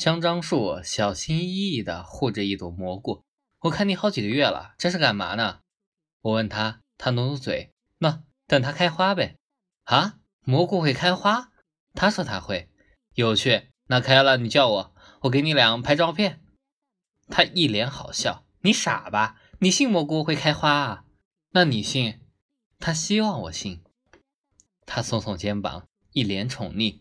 香樟树小心翼翼地护着一朵蘑菇。我看你好几个月了，这是干嘛呢？我问他，他努努嘴，那等它开花呗。啊，蘑菇会开花？他说他会，有趣。那开了你叫我，我给你俩拍照片。他一脸好笑，你傻吧？你信蘑菇会开花啊？那你信？他希望我信。他耸耸肩膀，一脸宠溺。